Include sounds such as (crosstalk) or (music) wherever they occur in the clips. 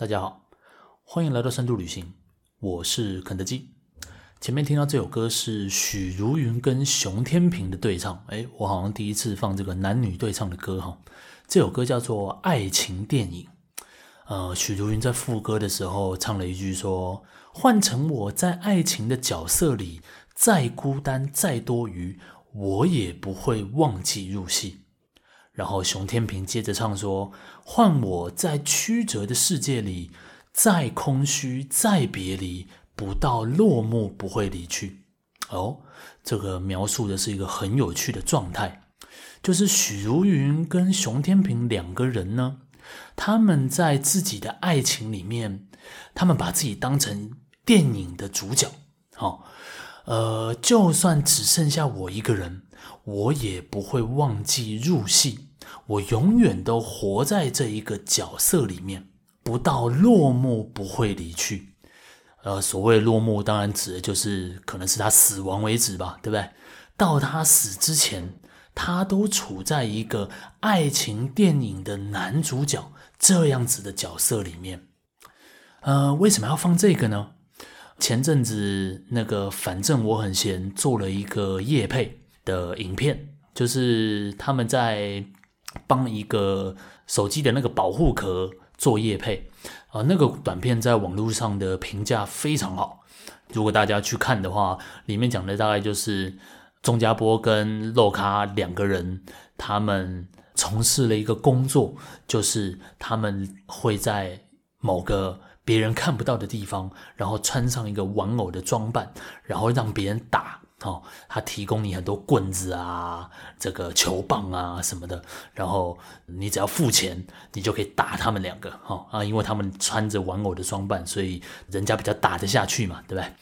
大家好，欢迎来到深度旅行，我是肯德基。前面听到这首歌是许茹芸跟熊天平的对唱，诶，我好像第一次放这个男女对唱的歌哈。这首歌叫做《爱情电影》，呃，许茹芸在副歌的时候唱了一句说：“换成我在爱情的角色里，再孤单再多余，我也不会忘记入戏。”然后熊天平接着唱说：“换我在曲折的世界里，再空虚再别离。”不到落幕不会离去。哦，这个描述的是一个很有趣的状态，就是许茹芸跟熊天平两个人呢，他们在自己的爱情里面，他们把自己当成电影的主角，哦，呃，就算只剩下我一个人，我也不会忘记入戏，我永远都活在这一个角色里面，不到落幕不会离去。呃，所谓落幕，当然指的就是可能是他死亡为止吧，对不对？到他死之前，他都处在一个爱情电影的男主角这样子的角色里面。呃，为什么要放这个呢？前阵子那个反正我很闲做了一个夜配的影片，就是他们在帮一个手机的那个保护壳做叶配。啊，那个短片在网络上的评价非常好。如果大家去看的话，里面讲的大概就是钟家波跟肉咖两个人，他们从事了一个工作，就是他们会在某个别人看不到的地方，然后穿上一个玩偶的装扮，然后让别人打。哦，他提供你很多棍子啊，这个球棒啊什么的，然后你只要付钱，你就可以打他们两个。哈啊，因为他们穿着玩偶的装扮，所以人家比较打得下去嘛，对不对？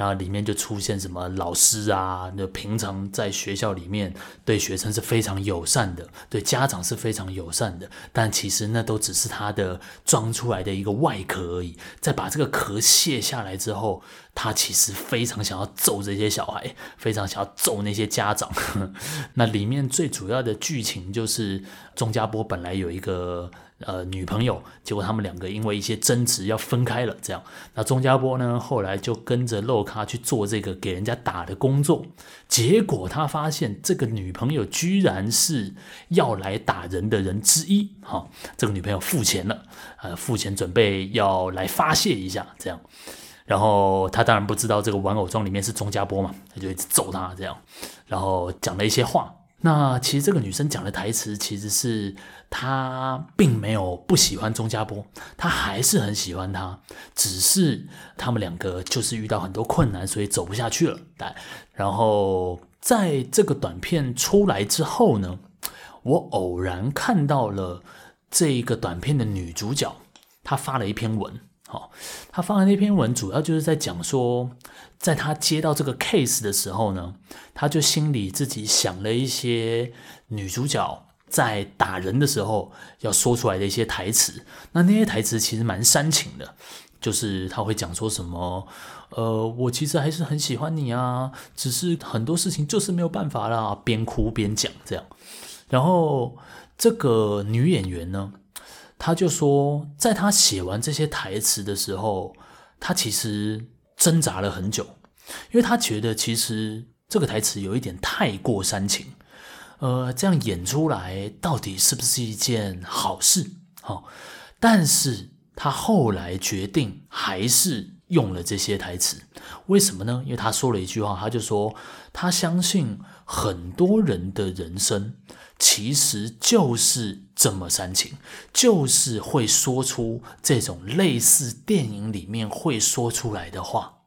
然后里面就出现什么老师啊，那平常在学校里面对学生是非常友善的，对家长是非常友善的，但其实那都只是他的装出来的一个外壳而已。在把这个壳卸下来之后，他其实非常想要揍这些小孩，非常想要揍那些家长。(laughs) 那里面最主要的剧情就是钟家波本来有一个。呃，女朋友，结果他们两个因为一些争执要分开了。这样，那钟家波呢，后来就跟着肉咖去做这个给人家打的工作。结果他发现这个女朋友居然是要来打人的人之一。哈、这个女朋友付钱了，呃，付钱准备要来发泄一下。这样，然后他当然不知道这个玩偶装里面是钟家波嘛，他就一直揍他这样，然后讲了一些话。那其实这个女生讲的台词，其实是她并没有不喜欢钟家波，她还是很喜欢他，只是他们两个就是遇到很多困难，所以走不下去了。但然后在这个短片出来之后呢，我偶然看到了这个短片的女主角，她发了一篇文。好，他发的那篇文主要就是在讲说。在他接到这个 case 的时候呢，他就心里自己想了一些女主角在打人的时候要说出来的一些台词。那那些台词其实蛮煽情的，就是他会讲说什么，呃，我其实还是很喜欢你啊，只是很多事情就是没有办法啦，边哭边讲这样。然后这个女演员呢，他就说，在他写完这些台词的时候，他其实。挣扎了很久，因为他觉得其实这个台词有一点太过煽情，呃，这样演出来到底是不是一件好事？好，但是他后来决定还是用了这些台词，为什么呢？因为他说了一句话，他就说他相信很多人的人生其实就是这么煽情，就是会说出这种类似电影里面会说出来的话。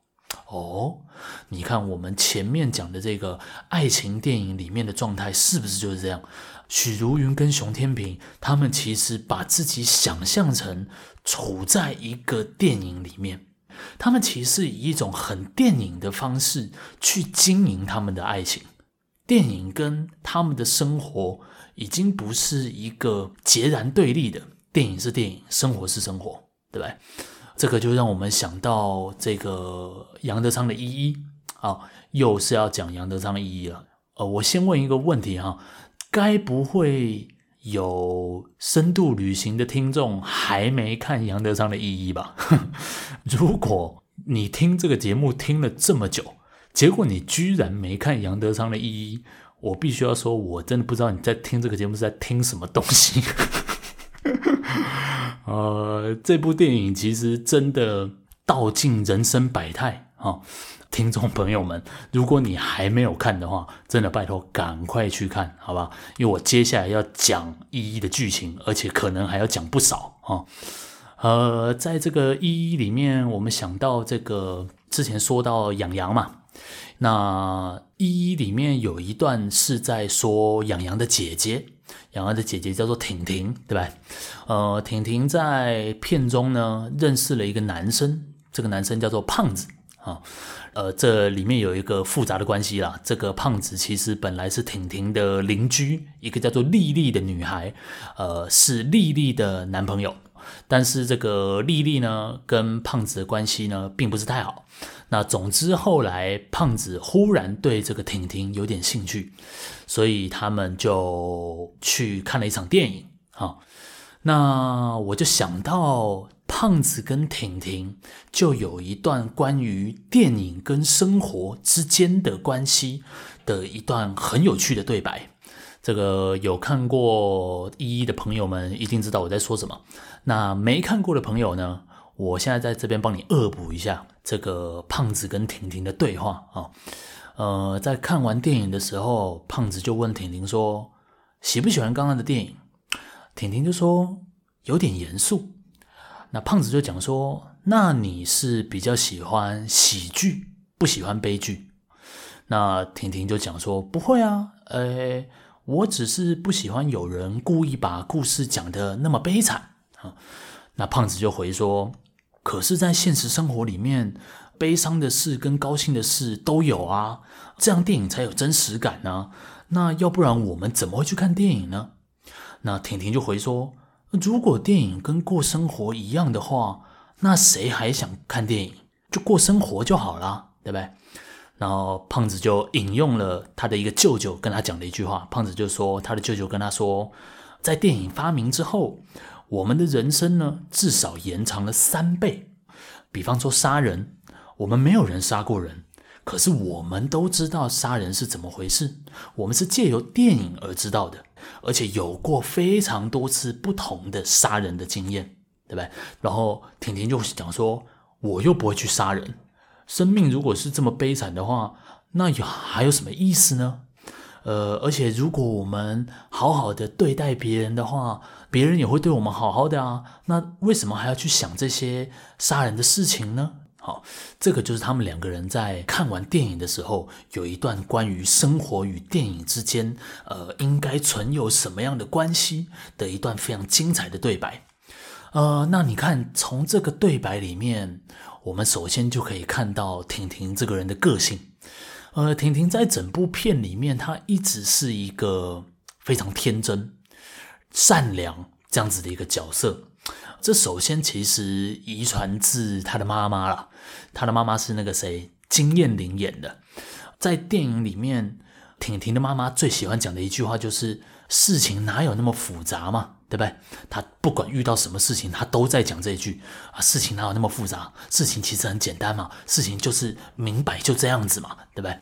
哦，你看我们前面讲的这个爱情电影里面的状态是不是就是这样？许茹芸跟熊天平他们其实把自己想象成处在一个电影里面，他们其实以一种很电影的方式去经营他们的爱情。电影跟他们的生活已经不是一个截然对立的，电影是电影，生活是生活，对吧？这个就让我们想到这个杨德昌的一一啊，又是要讲杨德昌的一一了。呃，我先问一个问题哈，该不会有深度旅行的听众还没看杨德昌的一一吧？(laughs) 如果你听这个节目听了这么久，结果你居然没看杨德昌的一一，我必须要说，我真的不知道你在听这个节目是在听什么东西。(laughs) 呃，这部电影其实真的道尽人生百态啊！听众朋友们，如果你还没有看的话，真的拜托赶快去看，好吧？因为我接下来要讲一一的剧情，而且可能还要讲不少啊。呃，在这个一一里面，我们想到这个之前说到养羊嘛，那一一里面有一段是在说杨洋的姐姐。杨洋的姐姐叫做婷婷，对吧？呃，婷婷在片中呢认识了一个男生，这个男生叫做胖子啊。呃，这里面有一个复杂的关系啦。这个胖子其实本来是婷婷的邻居，一个叫做丽丽的女孩，呃，是丽丽的男朋友。但是这个丽丽呢，跟胖子的关系呢，并不是太好。那总之后来，胖子忽然对这个婷婷有点兴趣，所以他们就去看了一场电影。哈，那我就想到胖子跟婷婷就有一段关于电影跟生活之间的关系的一段很有趣的对白。这个有看过一一的朋友们一定知道我在说什么。那没看过的朋友呢，我现在在这边帮你恶补一下这个胖子跟婷婷的对话啊。呃，在看完电影的时候，胖子就问婷婷说：“喜不喜欢刚刚的电影？”婷婷就说：“有点严肃。”那胖子就讲说：“那你是比较喜欢喜剧，不喜欢悲剧？”那婷婷就讲说：“不会啊，呃。”我只是不喜欢有人故意把故事讲得那么悲惨那胖子就回说：“可是，在现实生活里面，悲伤的事跟高兴的事都有啊，这样电影才有真实感呢。那要不然我们怎么会去看电影呢？”那婷婷就回说：“如果电影跟过生活一样的话，那谁还想看电影？就过生活就好了，对不对？”然后胖子就引用了他的一个舅舅跟他讲的一句话。胖子就说，他的舅舅跟他说，在电影发明之后，我们的人生呢，至少延长了三倍。比方说杀人，我们没有人杀过人，可是我们都知道杀人是怎么回事。我们是借由电影而知道的，而且有过非常多次不同的杀人的经验，对不对？然后婷婷就讲说，我又不会去杀人。生命如果是这么悲惨的话，那有还有什么意思呢？呃，而且如果我们好好的对待别人的话，别人也会对我们好好的啊。那为什么还要去想这些杀人的事情呢？好，这个就是他们两个人在看完电影的时候，有一段关于生活与电影之间，呃，应该存有什么样的关系的一段非常精彩的对白。呃，那你看，从这个对白里面。我们首先就可以看到婷婷这个人的个性。呃，婷婷在整部片里面，她一直是一个非常天真、善良这样子的一个角色。这首先其实遗传自他的妈妈啦，他的妈妈是那个谁，金燕玲演的。在电影里面，婷婷的妈妈最喜欢讲的一句话就是：“事情哪有那么复杂嘛？”对不对？他不管遇到什么事情，他都在讲这一句啊。事情哪有那么复杂？事情其实很简单嘛。事情就是明摆就这样子嘛，对不对？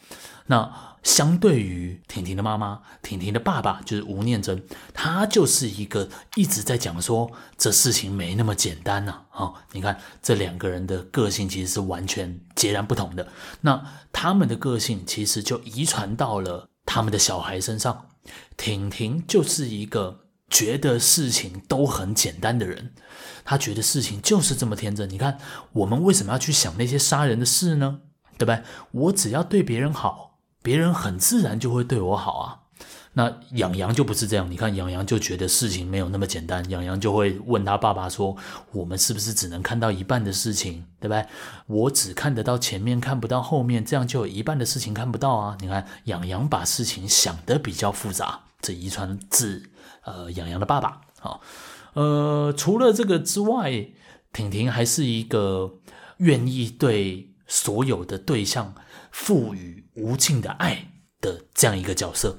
那相对于婷婷的妈妈，婷婷的爸爸就是吴念真，他就是一个一直在讲说这事情没那么简单呐。啊，你看这两个人的个性其实是完全截然不同的。那他们的个性其实就遗传到了他们的小孩身上。婷婷就是一个。觉得事情都很简单的人，他觉得事情就是这么天真。你看，我们为什么要去想那些杀人的事呢？对吧？我只要对别人好，别人很自然就会对我好啊。那杨洋就不是这样。你看，杨洋就觉得事情没有那么简单。杨洋就会问他爸爸说：“我们是不是只能看到一半的事情？对不对？我只看得到前面，看不到后面，这样就有一半的事情看不到啊。”你看，杨洋把事情想得比较复杂，这遗传自。呃，杨洋的爸爸，好，呃，除了这个之外，婷婷还是一个愿意对所有的对象赋予无尽的爱的这样一个角色。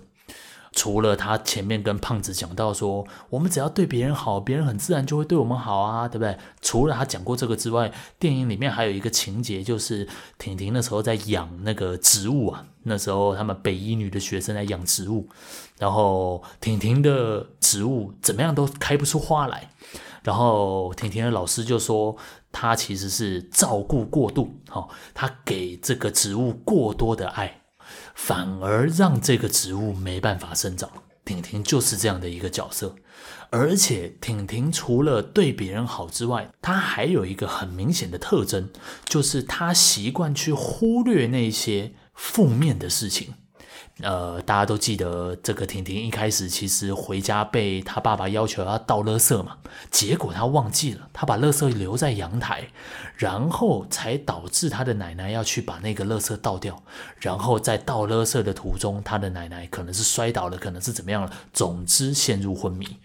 除了他前面跟胖子讲到说，我们只要对别人好，别人很自然就会对我们好啊，对不对？除了他讲过这个之外，电影里面还有一个情节，就是婷婷那时候在养那个植物啊，那时候他们北一女的学生在养植物，然后婷婷的植物怎么样都开不出花来，然后婷婷的老师就说，他其实是照顾过度，哦，他给这个植物过多的爱。反而让这个植物没办法生长。婷婷就是这样的一个角色，而且婷婷除了对别人好之外，她还有一个很明显的特征，就是她习惯去忽略那些负面的事情。呃，大家都记得这个婷婷一开始其实回家被他爸爸要求要倒垃圾嘛，结果他忘记了，他把垃圾留在阳台，然后才导致他的奶奶要去把那个垃圾倒掉，然后在倒垃圾的途中，他的奶奶可能是摔倒了，可能是怎么样了，总之陷入昏迷。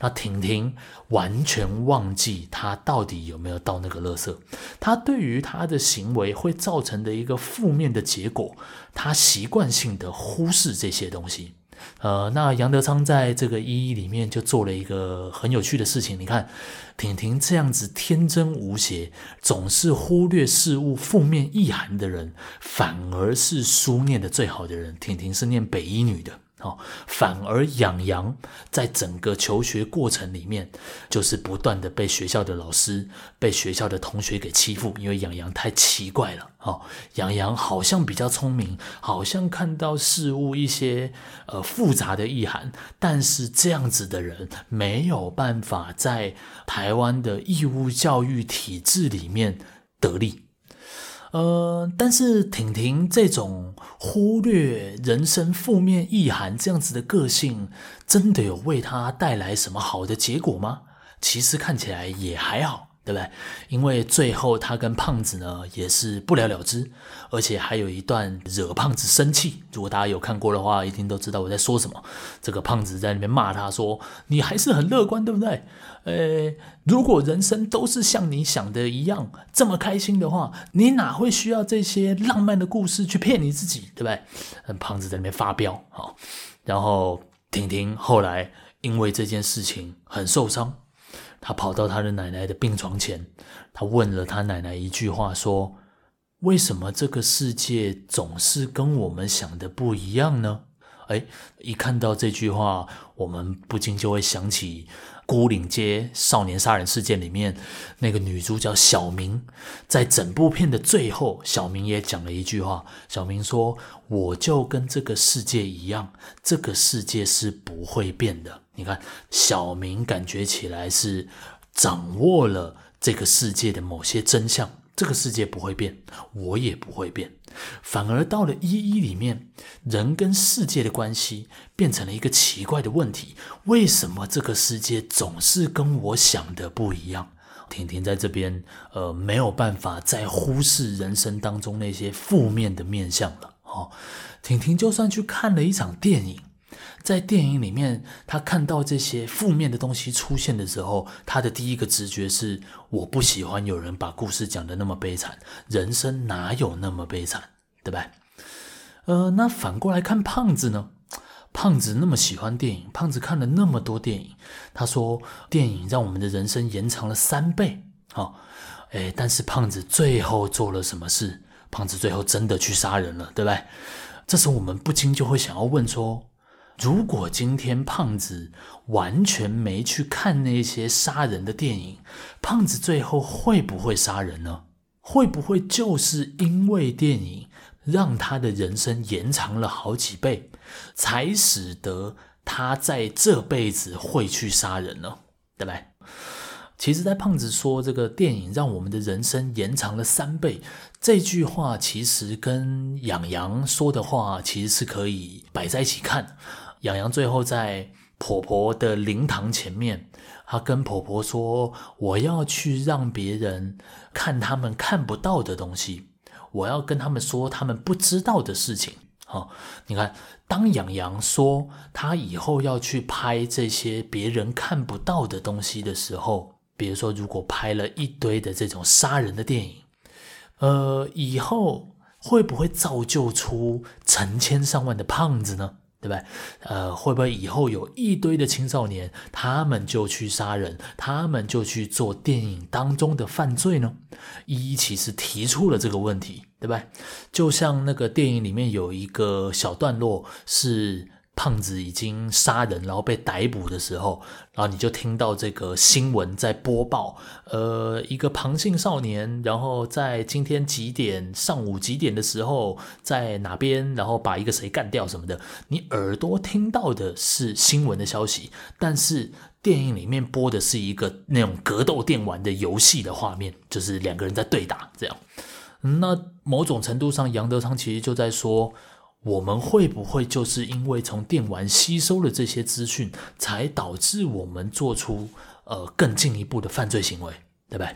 那婷婷完全忘记她到底有没有倒那个垃圾，她对于她的行为会造成的一个负面的结果，她习惯性的忽视这些东西。呃，那杨德昌在这个一一里面就做了一个很有趣的事情，你看婷婷这样子天真无邪，总是忽略事物负面意涵的人，反而是书念的最好的人。婷婷是念北一女的。哦，反而杨洋在整个求学过程里面，就是不断的被学校的老师、被学校的同学给欺负，因为杨洋太奇怪了。哦，杨洋好像比较聪明，好像看到事物一些呃复杂的意涵，但是这样子的人没有办法在台湾的义务教育体制里面得力。呃，但是婷婷这种忽略人生负面意涵这样子的个性，真的有为她带来什么好的结果吗？其实看起来也还好。对不对？因为最后他跟胖子呢也是不了了之，而且还有一段惹胖子生气。如果大家有看过的话，一定都知道我在说什么。这个胖子在那边骂他说：“你还是很乐观，对不对？呃，如果人生都是像你想的一样这么开心的话，你哪会需要这些浪漫的故事去骗你自己，对不对？”胖子在那边发飙，好，然后婷婷后来因为这件事情很受伤。他跑到他的奶奶的病床前，他问了他奶奶一句话，说：“为什么这个世界总是跟我们想的不一样呢？”哎，一看到这句话，我们不禁就会想起《牯岭街少年杀人事件》里面那个女主角小明，在整部片的最后，小明也讲了一句话。小明说：“我就跟这个世界一样，这个世界是不会变的。”你看，小明感觉起来是掌握了这个世界的某些真相。这个世界不会变，我也不会变。反而到了一一里面，人跟世界的关系变成了一个奇怪的问题：为什么这个世界总是跟我想的不一样？婷婷在这边，呃，没有办法再忽视人生当中那些负面的面相了。哦，婷婷就算去看了一场电影。在电影里面，他看到这些负面的东西出现的时候，他的第一个直觉是：我不喜欢有人把故事讲得那么悲惨，人生哪有那么悲惨，对吧？呃，那反过来看胖子呢？胖子那么喜欢电影，胖子看了那么多电影，他说电影让我们的人生延长了三倍。好，诶，但是胖子最后做了什么事？胖子最后真的去杀人了，对吧？这时候我们不禁就会想要问说。如果今天胖子完全没去看那些杀人的电影，胖子最后会不会杀人呢？会不会就是因为电影让他的人生延长了好几倍，才使得他在这辈子会去杀人呢？对不对？其实，在胖子说这个电影让我们的人生延长了三倍这句话，其实跟杨洋说的话其实是可以摆在一起看。杨洋最后在婆婆的灵堂前面，他跟婆婆说：“我要去让别人看他们看不到的东西，我要跟他们说他们不知道的事情。”好，你看，当杨洋说他以后要去拍这些别人看不到的东西的时候，比如说，如果拍了一堆的这种杀人的电影，呃，以后会不会造就出成千上万的胖子呢？对吧？呃，会不会以后有一堆的青少年，他们就去杀人，他们就去做电影当中的犯罪呢？一一其实提出了这个问题，对吧？就像那个电影里面有一个小段落是。胖子已经杀人，然后被逮捕的时候，然后你就听到这个新闻在播报，呃，一个庞姓少年，然后在今天几点，上午几点的时候，在哪边，然后把一个谁干掉什么的。你耳朵听到的是新闻的消息，但是电影里面播的是一个那种格斗电玩的游戏的画面，就是两个人在对打这样。那某种程度上，杨德昌其实就在说。我们会不会就是因为从电玩吸收了这些资讯，才导致我们做出呃更进一步的犯罪行为，对吧？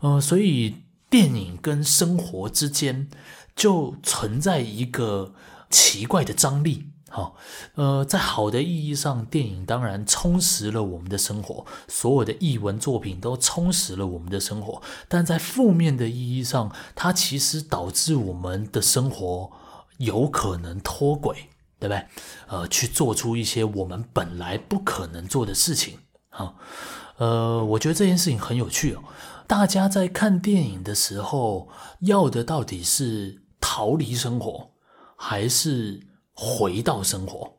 呃，所以电影跟生活之间就存在一个奇怪的张力。好，呃，在好的意义上，电影当然充实了我们的生活，所有的艺文作品都充实了我们的生活。但在负面的意义上，它其实导致我们的生活。有可能脱轨，对不对？呃，去做出一些我们本来不可能做的事情。好，呃，我觉得这件事情很有趣哦。大家在看电影的时候，要的到底是逃离生活，还是回到生活？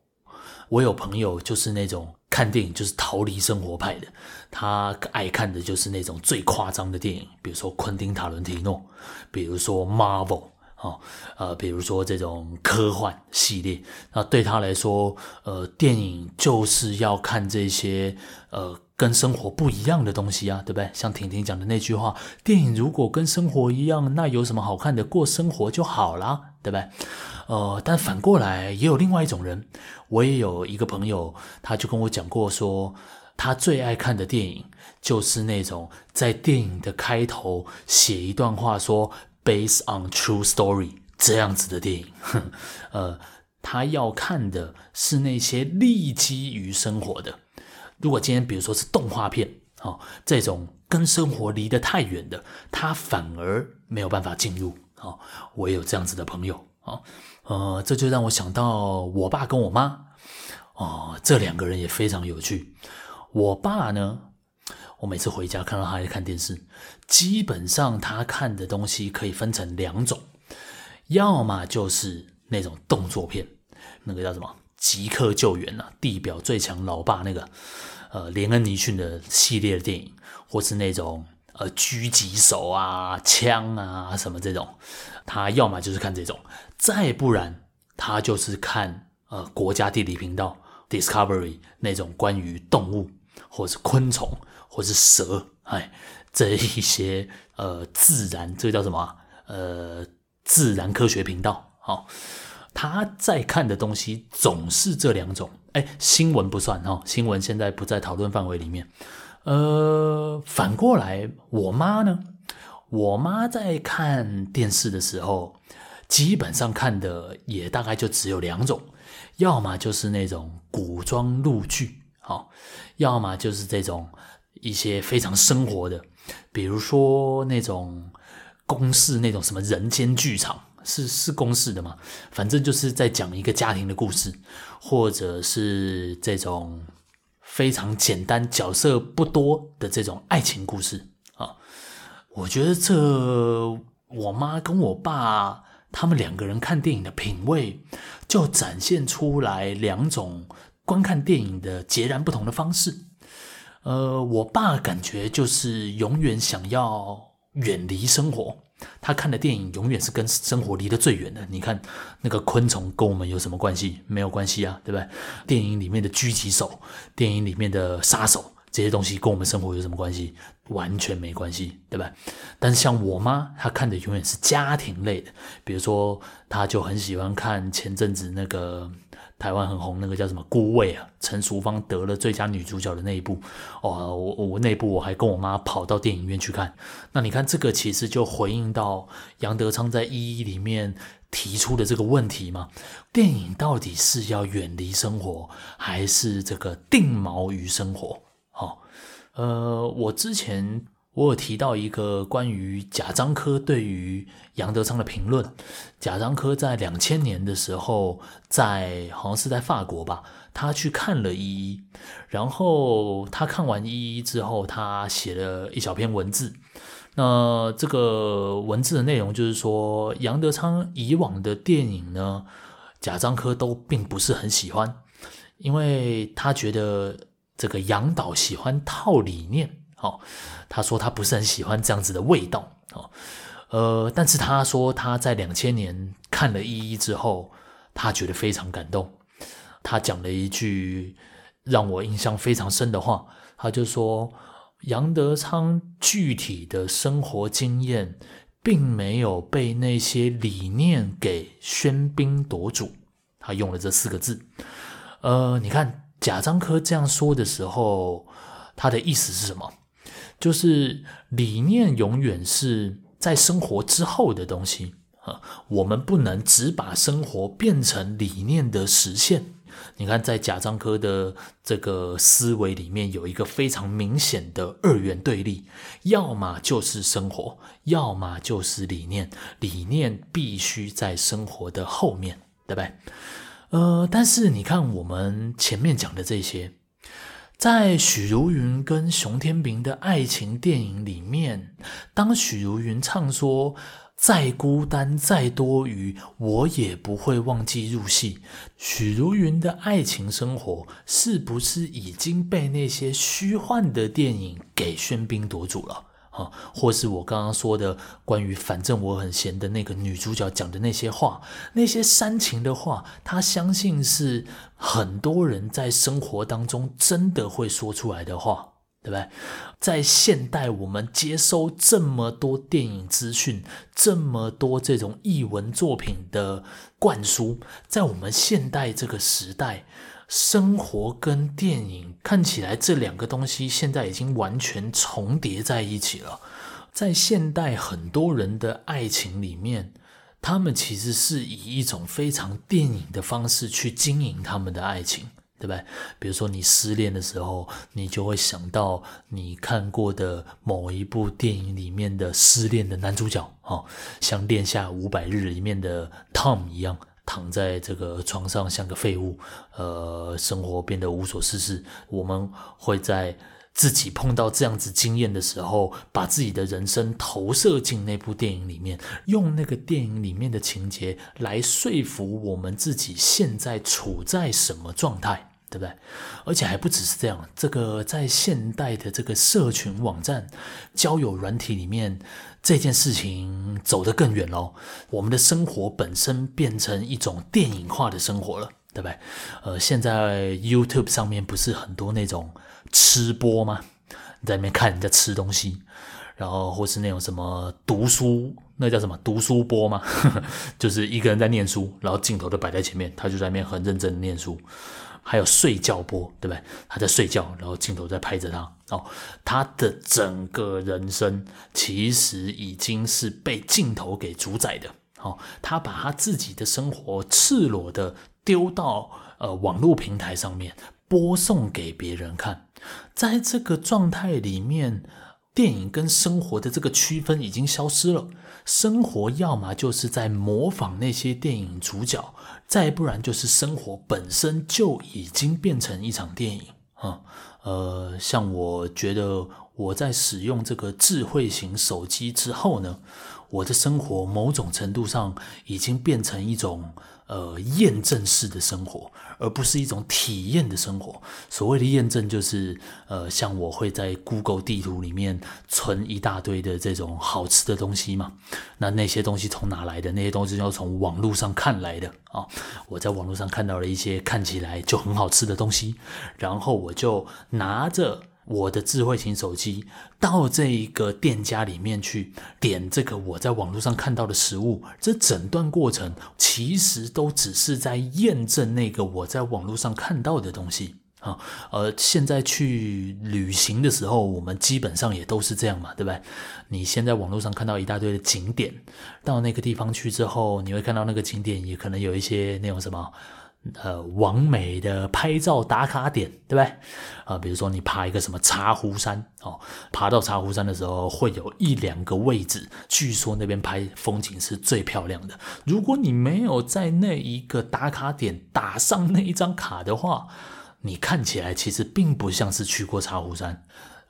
我有朋友就是那种看电影就是逃离生活派的，他爱看的就是那种最夸张的电影，比如说昆汀·塔伦提诺，比如说 Marvel。哦，呃，比如说这种科幻系列，那对他来说，呃，电影就是要看这些呃跟生活不一样的东西啊，对不对？像婷婷讲的那句话，电影如果跟生活一样，那有什么好看的？过生活就好啦，对不对？呃，但反过来也有另外一种人，我也有一个朋友，他就跟我讲过说，他最爱看的电影就是那种在电影的开头写一段话说。Based on true story 这样子的电影，呃，他要看的是那些立基于生活的。如果今天比如说是动画片，哦，这种跟生活离得太远的，他反而没有办法进入。哦，我也有这样子的朋友，哦，呃，这就让我想到我爸跟我妈，哦，这两个人也非常有趣。我爸呢，我每次回家看到他在看电视，基本上他看的东西可以分成两种，要么就是那种动作片，那个叫什么《即刻救援》啊，《地表最强老爸》那个，呃，连恩尼逊的系列的电影，或是那种呃狙击手啊、枪啊什么这种，他要么就是看这种，再不然他就是看呃国家地理频道 Discovery 那种关于动物或是昆虫。或是蛇，哎，这一些呃自然，这个叫什么？呃，自然科学频道。好、哦，他在看的东西总是这两种。哎，新闻不算哈、哦，新闻现在不在讨论范围里面。呃，反过来，我妈呢？我妈在看电视的时候，基本上看的也大概就只有两种，要么就是那种古装陆剧，好、哦，要么就是这种。一些非常生活的，比如说那种公视那种什么人间剧场，是是公视的吗？反正就是在讲一个家庭的故事，或者是这种非常简单、角色不多的这种爱情故事啊。我觉得这我妈跟我爸他们两个人看电影的品味，就展现出来两种观看电影的截然不同的方式。呃，我爸感觉就是永远想要远离生活，他看的电影永远是跟生活离得最远的。你看那个昆虫跟我们有什么关系？没有关系啊，对不对？电影里面的狙击手，电影里面的杀手，这些东西跟我们生活有什么关系？完全没关系，对吧？但是像我妈，她看的永远是家庭类的，比如说，她就很喜欢看前阵子那个。台湾很红那个叫什么《孤味》啊，陈淑芳得了最佳女主角的那一部哦，我我那部我还跟我妈跑到电影院去看。那你看这个其实就回应到杨德昌在《一一》里面提出的这个问题嘛，电影到底是要远离生活，还是这个定锚于生活？好、哦，呃，我之前。我有提到一个关于贾樟柯对于杨德昌的评论。贾樟柯在两千年的时候，在好像是在法国吧，他去看了《一一》，然后他看完《一一》之后，他写了一小篇文字。那这个文字的内容就是说，杨德昌以往的电影呢，贾樟柯都并不是很喜欢，因为他觉得这个杨导喜欢套理念。哦，他说他不是很喜欢这样子的味道哦，呃，但是他说他在两千年看了《一一》之后，他觉得非常感动。他讲了一句让我印象非常深的话，他就说杨德昌具体的生活经验并没有被那些理念给喧宾夺主。他用了这四个字。呃，你看贾樟柯这样说的时候，他的意思是什么？就是理念永远是在生活之后的东西啊，我们不能只把生活变成理念的实现。你看，在贾樟柯的这个思维里面，有一个非常明显的二元对立，要么就是生活，要么就是理念。理念必须在生活的后面，对不对？呃，但是你看我们前面讲的这些。在许茹芸跟熊天平的爱情电影里面，当许茹芸唱说“再孤单再多余，我也不会忘记入戏”，许茹芸的爱情生活是不是已经被那些虚幻的电影给喧宾夺主了？啊，或是我刚刚说的关于反正我很闲的那个女主角讲的那些话，那些煽情的话，她相信是很多人在生活当中真的会说出来的话，对不对？在现代，我们接收这么多电影资讯，这么多这种艺文作品的灌输，在我们现代这个时代。生活跟电影看起来，这两个东西现在已经完全重叠在一起了。在现代很多人的爱情里面，他们其实是以一种非常电影的方式去经营他们的爱情，对不对？比如说你失恋的时候，你就会想到你看过的某一部电影里面的失恋的男主角，哦，像《恋夏五百日》里面的 Tom 一样。躺在这个床上像个废物，呃，生活变得无所事事。我们会在自己碰到这样子经验的时候，把自己的人生投射进那部电影里面，用那个电影里面的情节来说服我们自己现在处在什么状态，对不对？而且还不只是这样，这个在现代的这个社群网站、交友软体里面。这件事情走得更远喽，我们的生活本身变成一种电影化的生活了，对不对？呃，现在 YouTube 上面不是很多那种吃播吗？你在那边看人家吃东西，然后或是那种什么读书，那叫什么读书播吗？(laughs) 就是一个人在念书，然后镜头都摆在前面，他就在那边很认真的念书。还有睡觉播，对不对？他在睡觉，然后镜头在拍着他。哦，他的整个人生其实已经是被镜头给主宰的。哦，他把他自己的生活赤裸的丢到呃网络平台上面，播送给别人看。在这个状态里面，电影跟生活的这个区分已经消失了。生活要么就是在模仿那些电影主角，再不然就是生活本身就已经变成一场电影啊。呃，像我觉得我在使用这个智慧型手机之后呢，我的生活某种程度上已经变成一种。呃，验证式的生活，而不是一种体验的生活。所谓的验证，就是呃，像我会在 Google 地图里面存一大堆的这种好吃的东西嘛。那那些东西从哪来的？那些东西要从网络上看来的啊、我在网络上看到了一些看起来就很好吃的东西，然后我就拿着我的智慧型手机到这一个店家里面去点这个我在网络上看到的食物，这整段过程其实都只是在验证那个我在网络上看到的东西啊。呃，现在去旅行的时候，我们基本上也都是这样嘛，对不对？你先在网络上看到一大堆的景点，到那个地方去之后，你会看到那个景点也可能有一些那种什么。呃，完美的拍照打卡点，对不对？啊、呃，比如说你爬一个什么茶壶山哦，爬到茶壶山的时候，会有一两个位置，据说那边拍风景是最漂亮的。如果你没有在那一个打卡点打上那一张卡的话，你看起来其实并不像是去过茶壶山。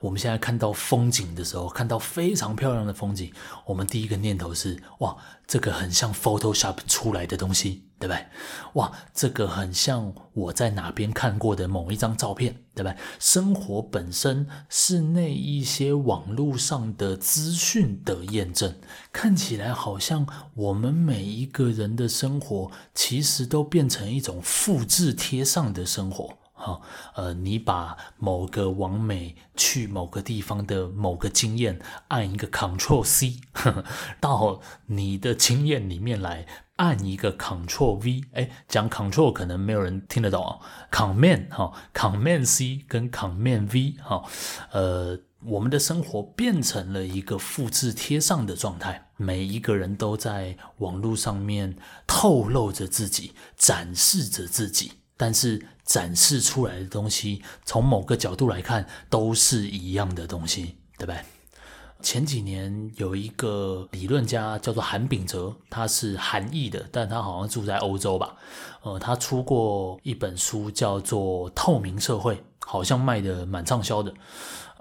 我们现在看到风景的时候，看到非常漂亮的风景，我们第一个念头是：哇，这个很像 Photoshop 出来的东西，对不对？哇，这个很像我在哪边看过的某一张照片，对不对？生活本身是那一些网络上的资讯的验证，看起来好像我们每一个人的生活，其实都变成一种复制贴上的生活。好，呃，你把某个网美去某个地方的某个经验按一个 Ctrl C，呵呵，到你的经验里面来按一个 Ctrl V，哎，讲 Ctrl 可能没有人听得懂哦，Command 哈，Command C 跟 Command V 哈，呃，我们的生活变成了一个复制贴上的状态，每一个人都在网络上面透露着自己，展示着自己。但是展示出来的东西，从某个角度来看，都是一样的东西，对不对？前几年有一个理论家叫做韩炳哲，他是韩裔的，但他好像住在欧洲吧。呃，他出过一本书叫做《透明社会》，好像卖的蛮畅销的。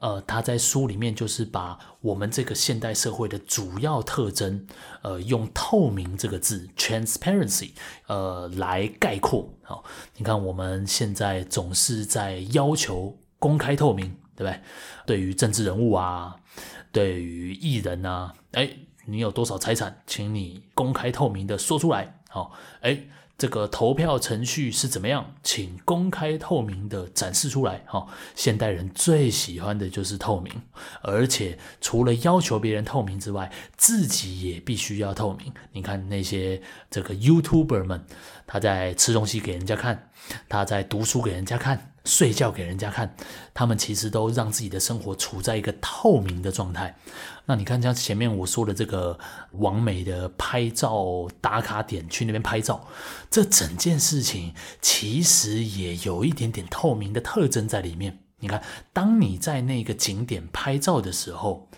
呃，他在书里面就是把我们这个现代社会的主要特征，呃，用“透明”这个字 （transparency） 呃来概括。好，你看我们现在总是在要求公开透明，对不对？对于政治人物啊，对于艺人啊，哎，你有多少财产，请你公开透明的说出来。好，哎。这个投票程序是怎么样？请公开透明的展示出来。哈，现代人最喜欢的就是透明，而且除了要求别人透明之外，自己也必须要透明。你看那些这个 YouTuber 们，他在吃东西给人家看，他在读书给人家看。睡觉给人家看，他们其实都让自己的生活处在一个透明的状态。那你看，像前面我说的这个完美的拍照打卡点，去那边拍照，这整件事情其实也有一点点透明的特征在里面。你看，当你在那个景点拍照的时候，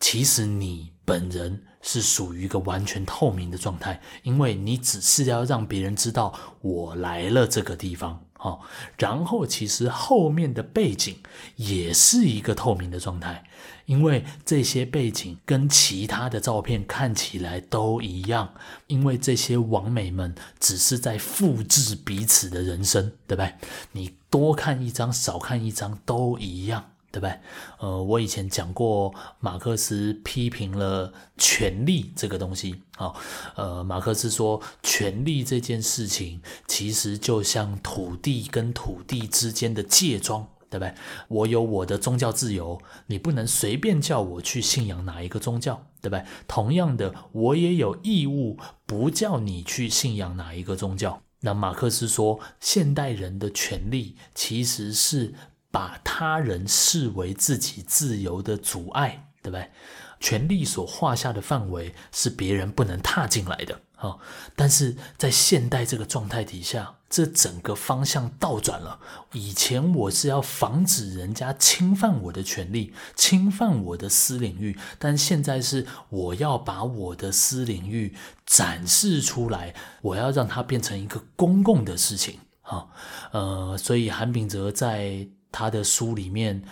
其实你本人是属于一个完全透明的状态，因为你只是要让别人知道我来了这个地方。好，然后其实后面的背景也是一个透明的状态，因为这些背景跟其他的照片看起来都一样，因为这些网美们只是在复制彼此的人生，对不对？你多看一张，少看一张都一样。对不对？呃，我以前讲过，马克思批评了权力这个东西。好，呃，马克思说，权力这件事情其实就像土地跟土地之间的界桩，对不对？我有我的宗教自由，你不能随便叫我去信仰哪一个宗教，对不对？同样的，我也有义务不叫你去信仰哪一个宗教。那马克思说，现代人的权利其实是。把他人视为自己自由的阻碍，对不对？权力所划下的范围是别人不能踏进来的。好，但是在现代这个状态底下，这整个方向倒转了。以前我是要防止人家侵犯我的权利，侵犯我的私领域，但现在是我要把我的私领域展示出来，我要让它变成一个公共的事情。好，呃，所以韩炳哲在。他的书里面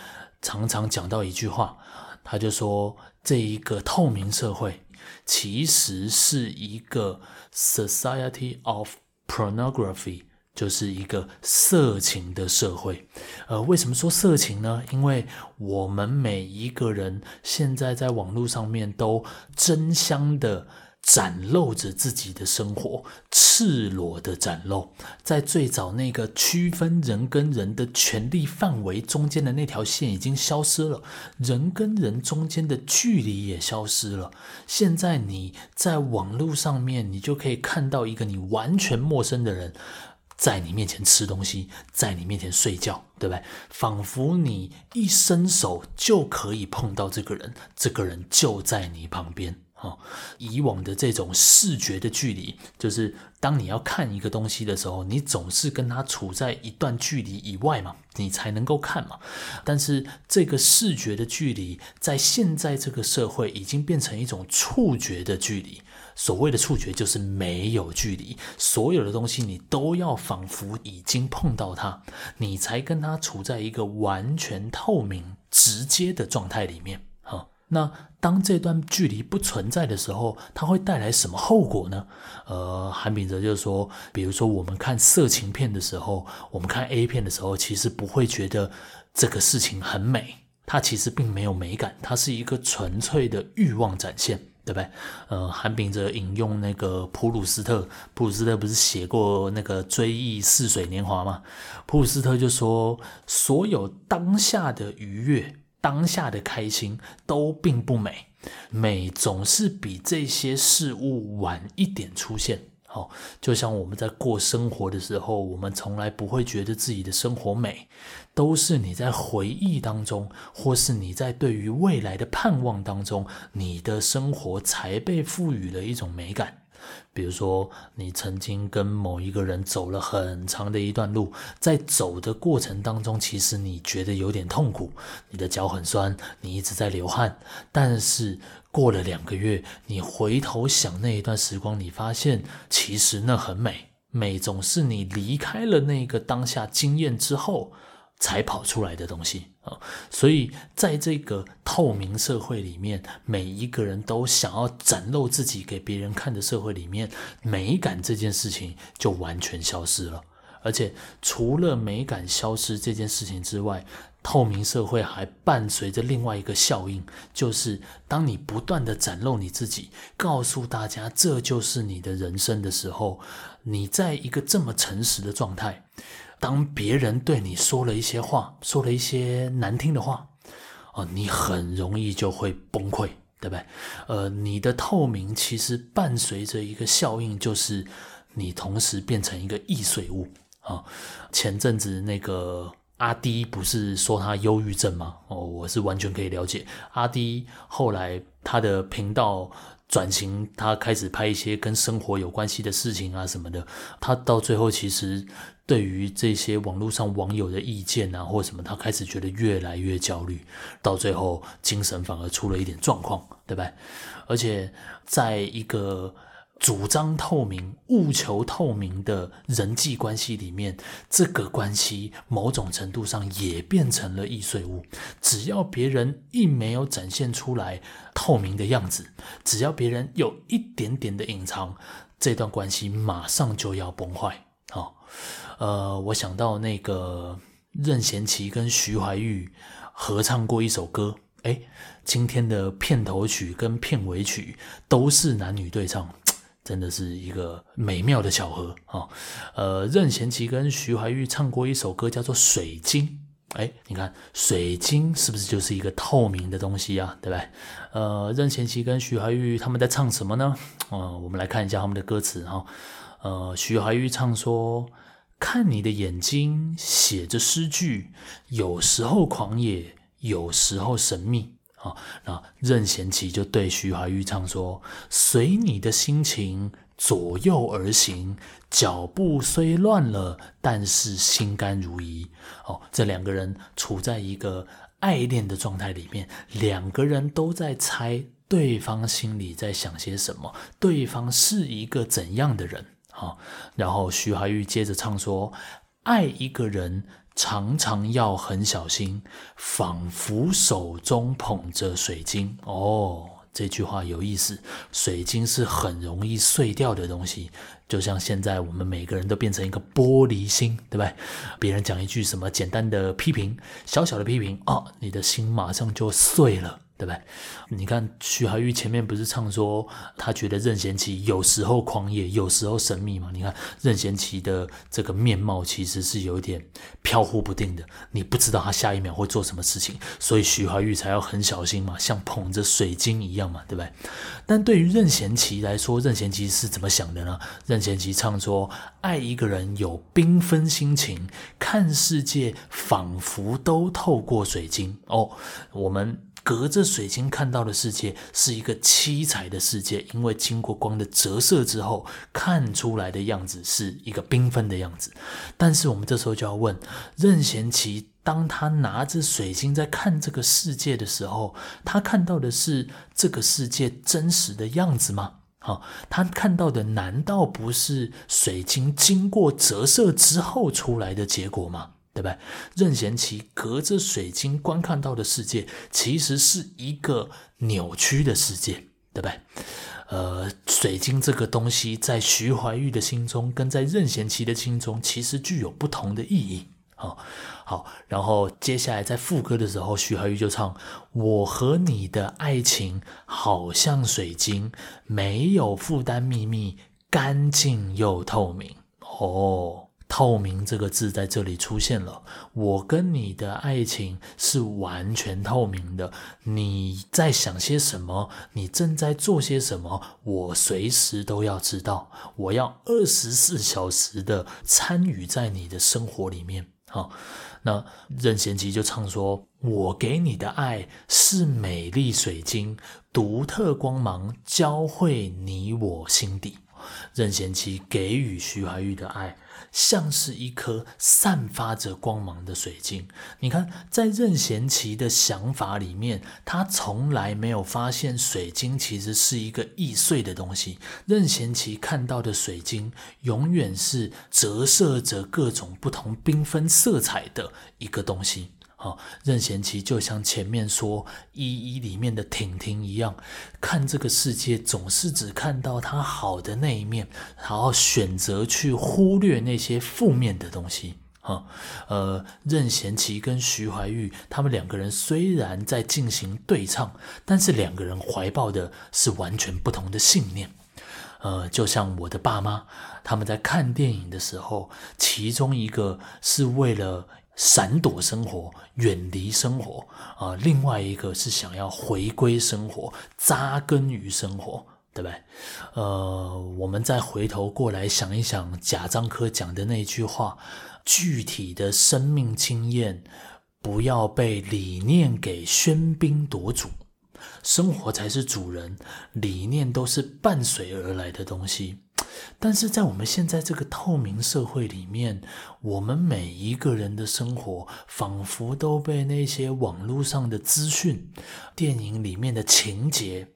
常常讲到一句话，他就说：“这一个透明社会其实是一个 society of pornography，就是一个色情的社会。呃，为什么说色情呢？因为我们每一个人现在在网络上面都争相的展露着自己的生活，赤裸的展露，在最早那个区分人跟人的权力范围中间的那条线已经消失了，人跟人中间的距离也消失了。现在你在网络上面，你就可以看到一个你完全陌生的人，在你面前吃东西，在你面前睡觉，对不对？仿佛你一伸手就可以碰到这个人，这个人就在你旁边。哦，以往的这种视觉的距离，就是当你要看一个东西的时候，你总是跟它处在一段距离以外嘛，你才能够看嘛。但是这个视觉的距离，在现在这个社会已经变成一种触觉的距离。所谓的触觉，就是没有距离，所有的东西你都要仿佛已经碰到它，你才跟它处在一个完全透明、直接的状态里面。那当这段距离不存在的时候，它会带来什么后果呢？呃，韩炳哲就是说，比如说我们看色情片的时候，我们看 A 片的时候，其实不会觉得这个事情很美，它其实并没有美感，它是一个纯粹的欲望展现，对不对？呃，韩炳哲引用那个普鲁斯特，普鲁斯特不是写过那个《追忆似水年华》吗？普鲁斯特就说，所有当下的愉悦。当下的开心都并不美，美总是比这些事物晚一点出现。好，就像我们在过生活的时候，我们从来不会觉得自己的生活美，都是你在回忆当中，或是你在对于未来的盼望当中，你的生活才被赋予了一种美感。比如说，你曾经跟某一个人走了很长的一段路，在走的过程当中，其实你觉得有点痛苦，你的脚很酸，你一直在流汗。但是过了两个月，你回头想那一段时光，你发现其实那很美。美总是你离开了那个当下经验之后，才跑出来的东西所以在这个透明社会里面，每一个人都想要展露自己给别人看的社会里面，美感这件事情就完全消失了。而且除了美感消失这件事情之外，透明社会还伴随着另外一个效应，就是当你不断地展露你自己，告诉大家这就是你的人生的时候，你在一个这么诚实的状态。当别人对你说了一些话，说了一些难听的话，哦，你很容易就会崩溃，对不对？呃，你的透明其实伴随着一个效应，就是你同时变成一个易碎物啊。前阵子那个阿滴不是说他忧郁症吗？哦，我是完全可以了解。阿滴后来他的频道转型，他开始拍一些跟生活有关系的事情啊什么的，他到最后其实。对于这些网络上网友的意见啊，或什么，他开始觉得越来越焦虑，到最后精神反而出了一点状况，对吧？而且在一个主张透明、务求透明的人际关系里面，这个关系某种程度上也变成了易碎物。只要别人一没有展现出来透明的样子，只要别人有一点点的隐藏，这段关系马上就要崩坏。好。呃，我想到那个任贤齐跟徐怀钰合唱过一首歌，哎，今天的片头曲跟片尾曲都是男女对唱，真的是一个美妙的巧合啊、哦！呃，任贤齐跟徐怀钰唱过一首歌，叫做《水晶》。哎，你看水晶是不是就是一个透明的东西啊？对吧？呃，任贤齐跟徐怀钰他们在唱什么呢？呃，我们来看一下他们的歌词哈、哦。呃，徐怀钰唱说。看你的眼睛，写着诗句，有时候狂野，有时候神秘。啊，那任贤齐就对徐怀钰唱说：“随你的心情左右而行，脚步虽乱了，但是心甘如饴。”哦，这两个人处在一个爱恋的状态里面，两个人都在猜对方心里在想些什么，对方是一个怎样的人。好，然后徐怀钰接着唱说：“爱一个人常常要很小心，仿佛手中捧着水晶。”哦，这句话有意思。水晶是很容易碎掉的东西，就像现在我们每个人都变成一个玻璃心，对吧？别人讲一句什么简单的批评，小小的批评，哦，你的心马上就碎了。对不对？你看徐怀钰前面不是唱说他觉得任贤齐有时候狂野，有时候神秘吗？你看任贤齐的这个面貌其实是有点飘忽不定的，你不知道他下一秒会做什么事情，所以徐怀钰才要很小心嘛，像捧着水晶一样嘛，对不对？但对于任贤齐来说，任贤齐是怎么想的呢？任贤齐唱说，爱一个人有缤纷心情，看世界仿佛都透过水晶哦，我们。隔着水晶看到的世界是一个七彩的世界，因为经过光的折射之后，看出来的样子是一个缤纷的样子。但是我们这时候就要问任贤齐，当他拿着水晶在看这个世界的时候，他看到的是这个世界真实的样子吗？好，他看到的难道不是水晶经过折射之后出来的结果吗？对不对？任贤齐隔着水晶观看到的世界，其实是一个扭曲的世界，对不对？呃，水晶这个东西，在徐怀钰的心中，跟在任贤齐的心中，其实具有不同的意义。好，好，然后接下来在副歌的时候，徐怀钰就唱：“我和你的爱情好像水晶，没有负担，秘密，干净又透明。”哦。透明这个字在这里出现了，我跟你的爱情是完全透明的。你在想些什么？你正在做些什么？我随时都要知道。我要二十四小时的参与在你的生活里面。好，那任贤齐就唱说：“我给你的爱是美丽水晶，独特光芒交汇你我心底。”任贤齐给予徐怀钰的爱。像是一颗散发着光芒的水晶。你看，在任贤齐的想法里面，他从来没有发现水晶其实是一个易碎的东西。任贤齐看到的水晶，永远是折射着各种不同缤纷色彩的一个东西。任贤齐就像前面说《一一》里面的婷婷一样，看这个世界总是只看到他好的那一面，然后选择去忽略那些负面的东西。哈，呃，任贤齐跟徐怀钰他们两个人虽然在进行对唱，但是两个人怀抱的是完全不同的信念。呃，就像我的爸妈，他们在看电影的时候，其中一个是为了。闪躲生活，远离生活啊！另外一个是想要回归生活，扎根于生活，对不对？呃，我们再回头过来想一想，贾樟柯讲的那句话：具体的生命经验，不要被理念给喧宾夺主，生活才是主人，理念都是伴随而来的东西。但是在我们现在这个透明社会里面，我们每一个人的生活仿佛都被那些网络上的资讯、电影里面的情节、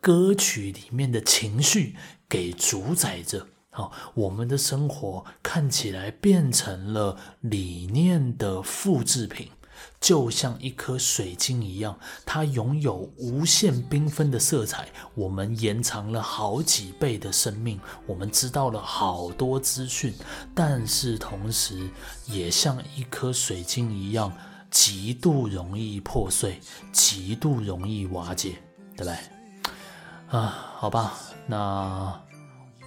歌曲里面的情绪给主宰着。好，我们的生活看起来变成了理念的复制品。就像一颗水晶一样，它拥有无限缤纷的色彩。我们延长了好几倍的生命，我们知道了好多资讯，但是同时也像一颗水晶一样，极度容易破碎，极度容易瓦解，对不对？啊，好吧，那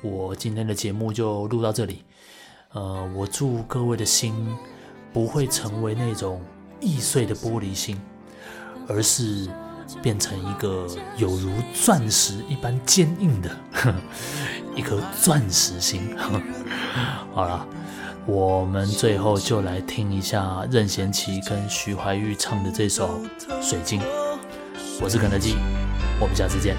我今天的节目就录到这里。呃，我祝各位的心不会成为那种。易碎的玻璃心，而是变成一个有如钻石一般坚硬的 (laughs) 一颗钻石心。(laughs) 好了，我们最后就来听一下任贤齐跟徐怀钰唱的这首《水晶》。我是肯德基，我们下次见。